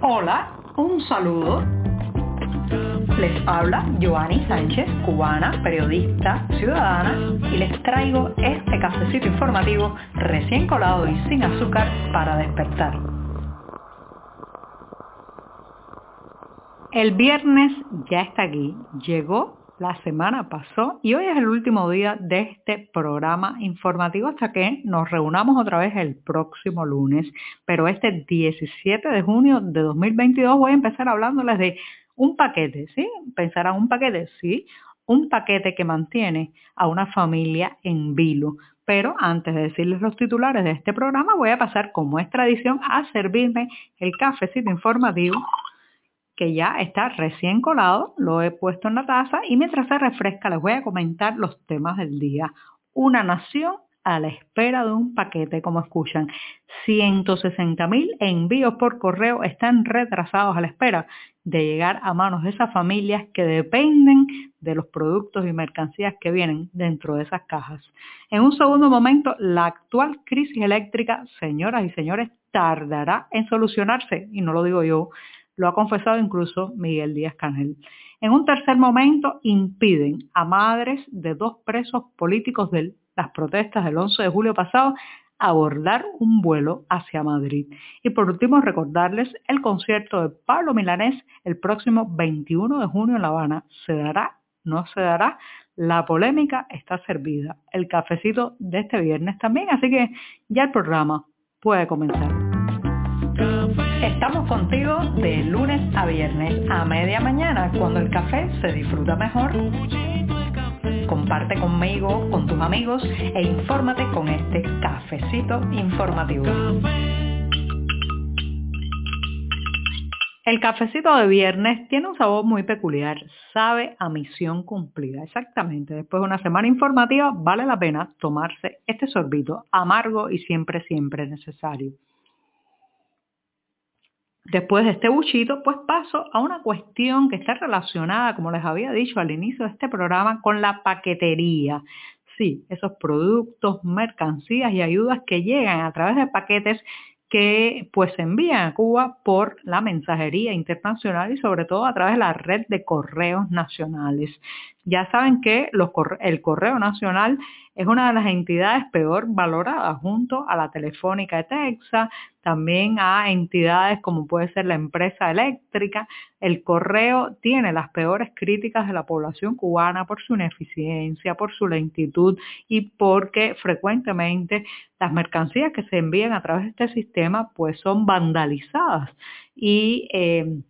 Hola, un saludo. Les habla Joanny Sánchez, cubana, periodista, ciudadana, y les traigo este cafecito informativo recién colado y sin azúcar para despertar. El viernes ya está aquí, llegó la semana pasó y hoy es el último día de este programa informativo hasta que nos reunamos otra vez el próximo lunes. Pero este 17 de junio de 2022 voy a empezar hablándoles de un paquete, ¿sí? Pensarán un paquete, sí, un paquete que mantiene a una familia en vilo. Pero antes de decirles los titulares de este programa, voy a pasar, como es tradición, a servirme el cafecito informativo que ya está recién colado, lo he puesto en la taza y mientras se refresca les voy a comentar los temas del día. Una nación a la espera de un paquete, como escuchan. 160 mil envíos por correo están retrasados a la espera de llegar a manos de esas familias que dependen de los productos y mercancías que vienen dentro de esas cajas. En un segundo momento, la actual crisis eléctrica, señoras y señores, tardará en solucionarse, y no lo digo yo, lo ha confesado incluso Miguel Díaz Canel. En un tercer momento, impiden a madres de dos presos políticos de las protestas del 11 de julio pasado abordar un vuelo hacia Madrid. Y por último, recordarles el concierto de Pablo Milanés el próximo 21 de junio en La Habana. ¿Se dará? ¿No se dará? La polémica está servida. El cafecito de este viernes también, así que ya el programa puede comenzar. Estamos contigo de lunes a viernes a media mañana cuando el café se disfruta mejor. Comparte conmigo, con tus amigos e infórmate con este cafecito informativo. El cafecito de viernes tiene un sabor muy peculiar, sabe a misión cumplida. Exactamente, después de una semana informativa vale la pena tomarse este sorbito amargo y siempre, siempre necesario. Después de este buchito, pues paso a una cuestión que está relacionada, como les había dicho al inicio de este programa, con la paquetería. Sí, esos productos, mercancías y ayudas que llegan a través de paquetes que pues se envían a Cuba por la mensajería internacional y sobre todo a través de la red de correos nacionales. Ya saben que el correo nacional es una de las entidades peor valoradas junto a la Telefónica de Texas, también a entidades como puede ser la empresa eléctrica. El correo tiene las peores críticas de la población cubana por su ineficiencia, por su lentitud y porque frecuentemente las mercancías que se envían a través de este sistema pues son vandalizadas y eh,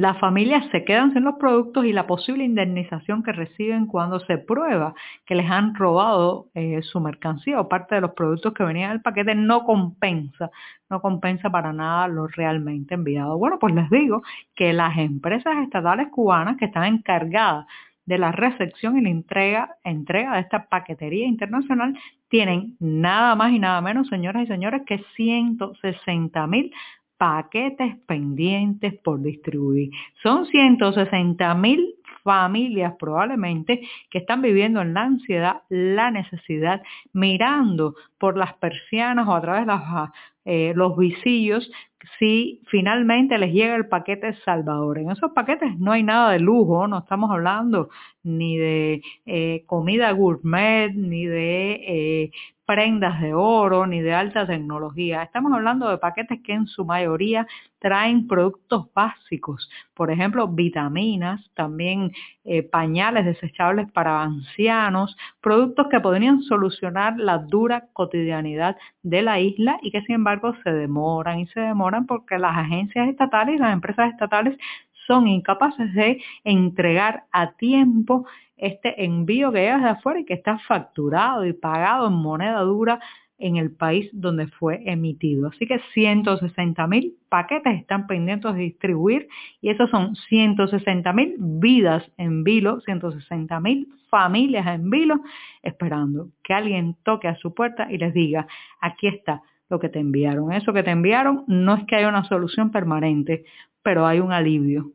las familias se quedan sin los productos y la posible indemnización que reciben cuando se prueba que les han robado eh, su mercancía o parte de los productos que venían en el paquete no compensa, no compensa para nada lo realmente enviado. Bueno, pues les digo que las empresas estatales cubanas que están encargadas de la recepción y la entrega, entrega de esta paquetería internacional tienen nada más y nada menos, señoras y señores, que 160 mil paquetes pendientes por distribuir. Son 160 mil familias probablemente que están viviendo en la ansiedad, la necesidad, mirando por las persianas o a través de eh, los visillos si finalmente les llega el paquete Salvador. En esos paquetes no hay nada de lujo, no estamos hablando ni de eh, comida gourmet, ni de eh, prendas de oro ni de alta tecnología. Estamos hablando de paquetes que en su mayoría traen productos básicos, por ejemplo, vitaminas, también eh, pañales desechables para ancianos, productos que podrían solucionar la dura cotidianidad de la isla y que sin embargo se demoran y se demoran porque las agencias estatales y las empresas estatales son incapaces de entregar a tiempo este envío que llega de afuera y que está facturado y pagado en moneda dura en el país donde fue emitido. Así que 160 mil paquetes están pendientes de distribuir y esos son 160 mil vidas en vilo, 160 mil familias en vilo, esperando que alguien toque a su puerta y les diga, aquí está lo que te enviaron. Eso que te enviaron no es que haya una solución permanente, pero hay un alivio.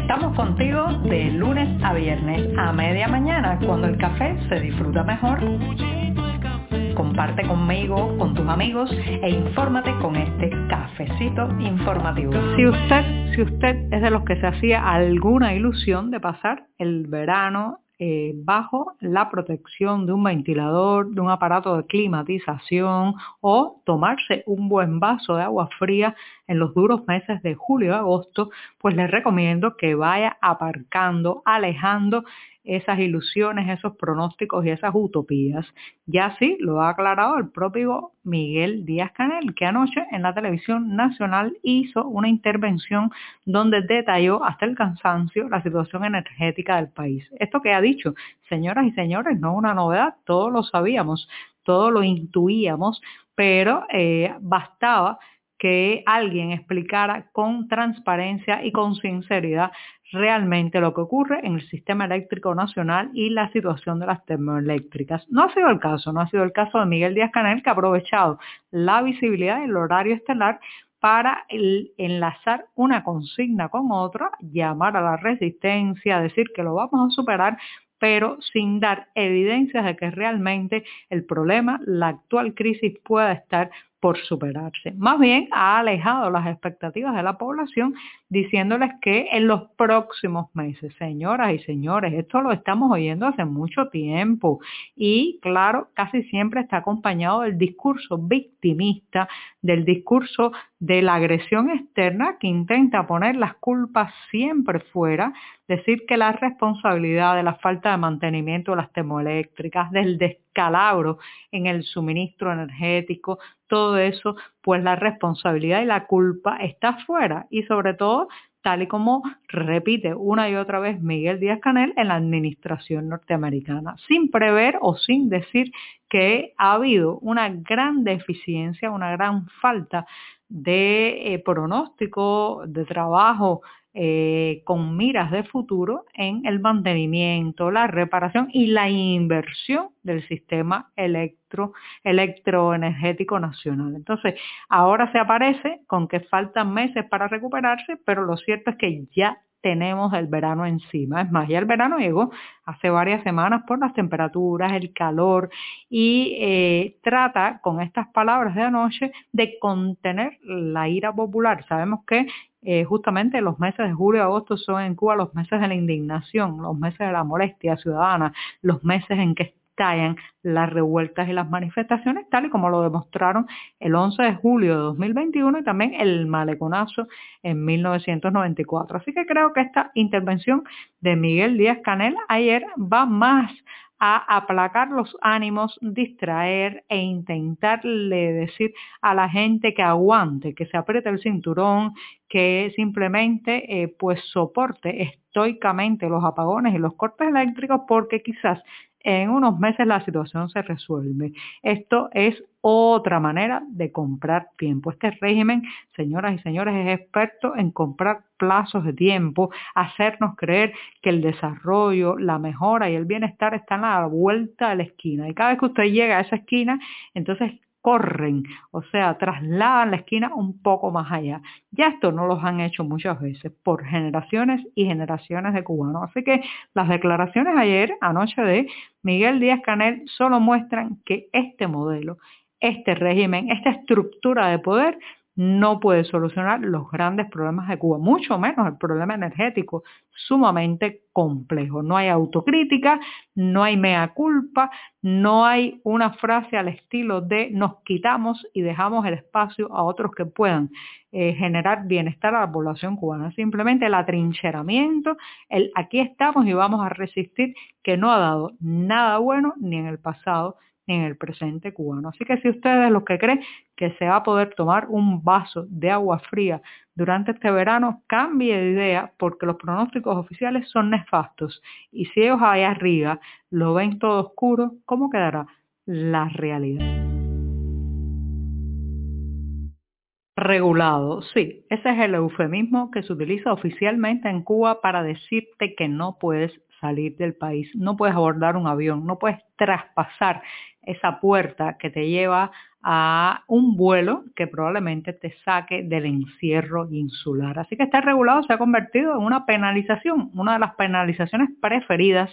Estamos contigo de lunes a viernes a media mañana cuando el café se disfruta mejor. Comparte conmigo, con tus amigos e infórmate con este cafecito informativo. Si usted, si usted es de los que se hacía alguna ilusión de pasar el verano eh, bajo la protección de un ventilador, de un aparato de climatización o tomarse un buen vaso de agua fría en los duros meses de julio y agosto, pues les recomiendo que vaya aparcando, alejando esas ilusiones, esos pronósticos y esas utopías. Ya sí lo ha aclarado el propio Miguel Díaz Canel, que anoche en la televisión nacional hizo una intervención donde detalló hasta el cansancio la situación energética del país. Esto que ha dicho, señoras y señores, no es una novedad, todos lo sabíamos, todos lo intuíamos, pero eh, bastaba que alguien explicara con transparencia y con sinceridad realmente lo que ocurre en el sistema eléctrico nacional y la situación de las termoeléctricas. No ha sido el caso, no ha sido el caso de Miguel Díaz Canel que ha aprovechado la visibilidad del horario estelar para enlazar una consigna con otra, llamar a la resistencia, decir que lo vamos a superar, pero sin dar evidencias de que realmente el problema, la actual crisis pueda estar por superarse. Más bien ha alejado las expectativas de la población diciéndoles que en los próximos meses, señoras y señores, esto lo estamos oyendo hace mucho tiempo y claro, casi siempre está acompañado del discurso victimista, del discurso de la agresión externa que intenta poner las culpas siempre fuera, decir que la responsabilidad de la falta de mantenimiento de las termoeléctricas, del descalabro en el suministro energético, todo eso, pues la responsabilidad y la culpa está fuera. Y sobre todo tal y como repite una y otra vez Miguel Díaz Canel en la administración norteamericana, sin prever o sin decir que ha habido una gran deficiencia, una gran falta de eh, pronóstico, de trabajo eh, con miras de futuro en el mantenimiento, la reparación y la inversión del sistema electro, electroenergético nacional. Entonces, ahora se aparece con que faltan meses para recuperarse, pero lo cierto es que ya tenemos el verano encima. Es más, ya el verano llegó hace varias semanas por las temperaturas, el calor y eh, trata con estas palabras de anoche de contener la ira popular. Sabemos que eh, justamente los meses de julio y agosto son en Cuba los meses de la indignación, los meses de la molestia ciudadana, los meses en que estallan las revueltas y las manifestaciones, tal y como lo demostraron el 11 de julio de 2021 y también el maleconazo en 1994. Así que creo que esta intervención de Miguel Díaz Canel ayer va más a aplacar los ánimos, distraer e intentarle decir a la gente que aguante, que se apriete el cinturón, que simplemente eh, pues soporte estoicamente los apagones y los cortes eléctricos porque quizás en unos meses la situación se resuelve. Esto es otra manera de comprar tiempo. Este régimen, señoras y señores, es experto en comprar plazos de tiempo, hacernos creer que el desarrollo, la mejora y el bienestar están a la vuelta de la esquina. Y cada vez que usted llega a esa esquina, entonces corren, o sea, trasladan la esquina un poco más allá. Ya esto no los han hecho muchas veces por generaciones y generaciones de cubanos. Así que las declaraciones ayer, anoche de Miguel Díaz Canel, solo muestran que este modelo, este régimen, esta estructura de poder no puede solucionar los grandes problemas de Cuba, mucho menos el problema energético, sumamente complejo. No hay autocrítica, no hay mea culpa, no hay una frase al estilo de nos quitamos y dejamos el espacio a otros que puedan eh, generar bienestar a la población cubana. Simplemente el atrincheramiento, el aquí estamos y vamos a resistir, que no ha dado nada bueno ni en el pasado en el presente cubano. Así que si usted es los que cree que se va a poder tomar un vaso de agua fría durante este verano, cambie de idea porque los pronósticos oficiales son nefastos. Y si ellos allá arriba lo ven todo oscuro, ¿cómo quedará la realidad? Regulado, sí, ese es el eufemismo que se utiliza oficialmente en Cuba para decirte que no puedes salir del país, no puedes abordar un avión, no puedes traspasar esa puerta que te lleva a un vuelo que probablemente te saque del encierro insular. Así que este regulado se ha convertido en una penalización, una de las penalizaciones preferidas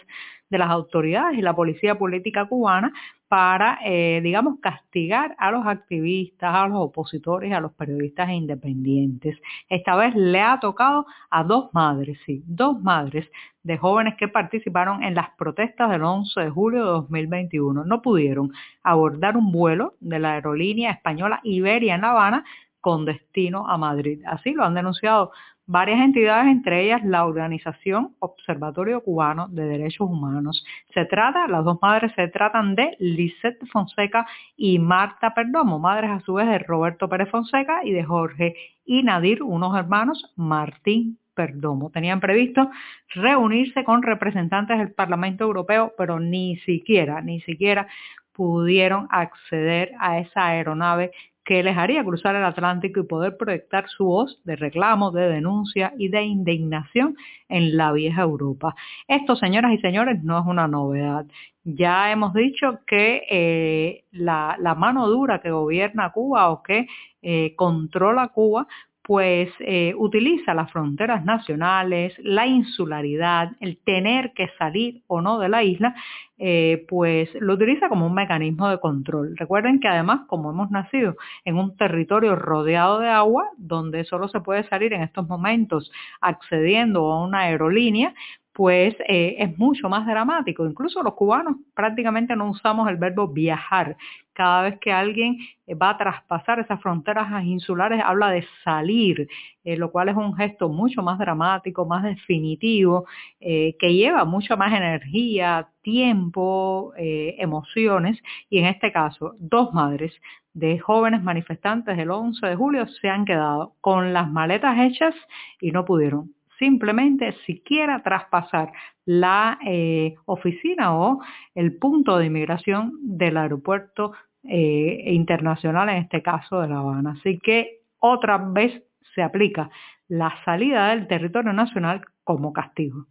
de las autoridades y la policía política cubana para, eh, digamos, castigar a los activistas, a los opositores, a los periodistas independientes. Esta vez le ha tocado a dos madres, sí, dos madres de jóvenes que participaron en las protestas del 11 de julio de 2021. No pudieron abordar un vuelo de la aerolínea española Iberia en La Habana con destino a Madrid. Así lo han denunciado varias entidades, entre ellas la organización Observatorio Cubano de Derechos Humanos. Se trata, las dos madres se tratan de Lisette Fonseca y Marta Perdomo, madres a su vez de Roberto Pérez Fonseca y de Jorge y Nadir, unos hermanos, Martín Perdomo. Tenían previsto reunirse con representantes del Parlamento Europeo, pero ni siquiera, ni siquiera pudieron acceder a esa aeronave que les haría cruzar el Atlántico y poder proyectar su voz de reclamo, de denuncia y de indignación en la vieja Europa. Esto, señoras y señores, no es una novedad. Ya hemos dicho que eh, la, mano dura que gobierna Cuba o que eh, controla Cuba pues eh, utiliza las fronteras nacionales, la insularidad, el tener que salir o no de la isla, eh, pues lo utiliza como un mecanismo de control. Recuerden que además, como hemos nacido en un territorio rodeado de agua, donde solo se puede salir en estos momentos accediendo a una aerolínea, pues eh, es mucho más dramático. Incluso los cubanos prácticamente no usamos el verbo viajar. Cada vez que alguien eh, va a traspasar esas fronteras insulares habla de salir, eh, lo cual es un gesto mucho más dramático, más definitivo, que lleva mucha más energía, tiempo, emociones. Y en este caso, dos madres de jóvenes manifestantes del 11 de julio se han quedado con las maletas hechas y no pudieron simplemente siquiera traspasar la eh, oficina o el punto de inmigración del aeropuerto eh, internacional, en este caso de La Habana. Así que otra vez se aplica la salida del territorio nacional como castigo.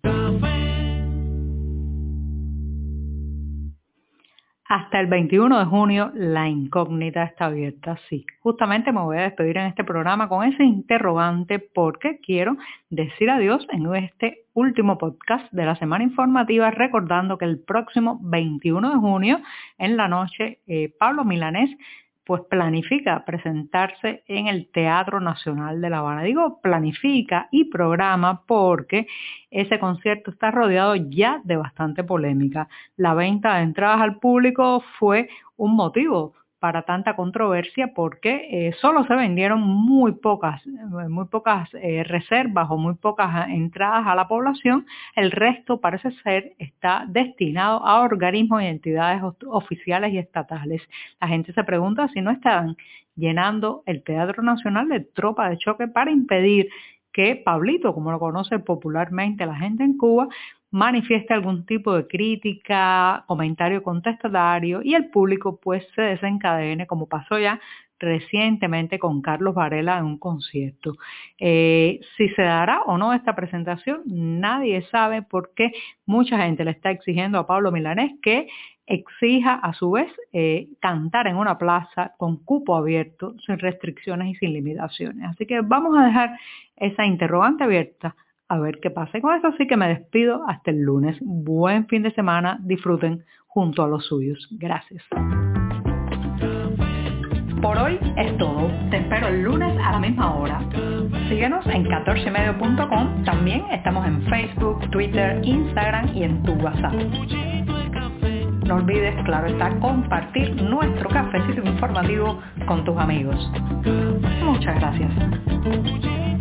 Hasta el 21 de junio la incógnita está abierta, sí. Justamente me voy a despedir en este programa con ese interrogante porque quiero decir adiós en este último podcast de la semana informativa recordando que el próximo 21 de junio en la noche eh, Pablo Milanés pues planifica presentarse en el Teatro Nacional de La Habana. Digo planifica y programa porque ese concierto está rodeado ya de bastante polémica. La venta de entradas al público fue un motivo para tanta controversia porque eh, solo se vendieron muy pocas, muy pocas eh, reservas o muy pocas entradas a la población. El resto parece ser está destinado a organismos y entidades oficiales y estatales. La gente se pregunta si no están llenando el Teatro Nacional de tropa de choque para impedir que Pablito, como lo conoce popularmente la gente en Cuba, manifieste algún tipo de crítica, comentario contestatario y el público pues se desencadene como pasó ya recientemente con Carlos Varela en un concierto. Eh, si se dará o no esta presentación, nadie sabe porque mucha gente le está exigiendo a Pablo Milanés que exija a su vez eh, cantar en una plaza con cupo abierto, sin restricciones y sin limitaciones. Así que vamos a dejar esa interrogante abierta a ver qué pasa. con eso sí que me despido hasta el lunes. Buen fin de semana, disfruten junto a los suyos. Gracias. Por hoy es todo. Te espero el lunes a la misma hora. Síguenos en 14medio.com. También estamos en Facebook, Twitter, Instagram y en tu WhatsApp. No olvides, claro está, compartir nuestro cafecito informativo con tus amigos. Muchas gracias.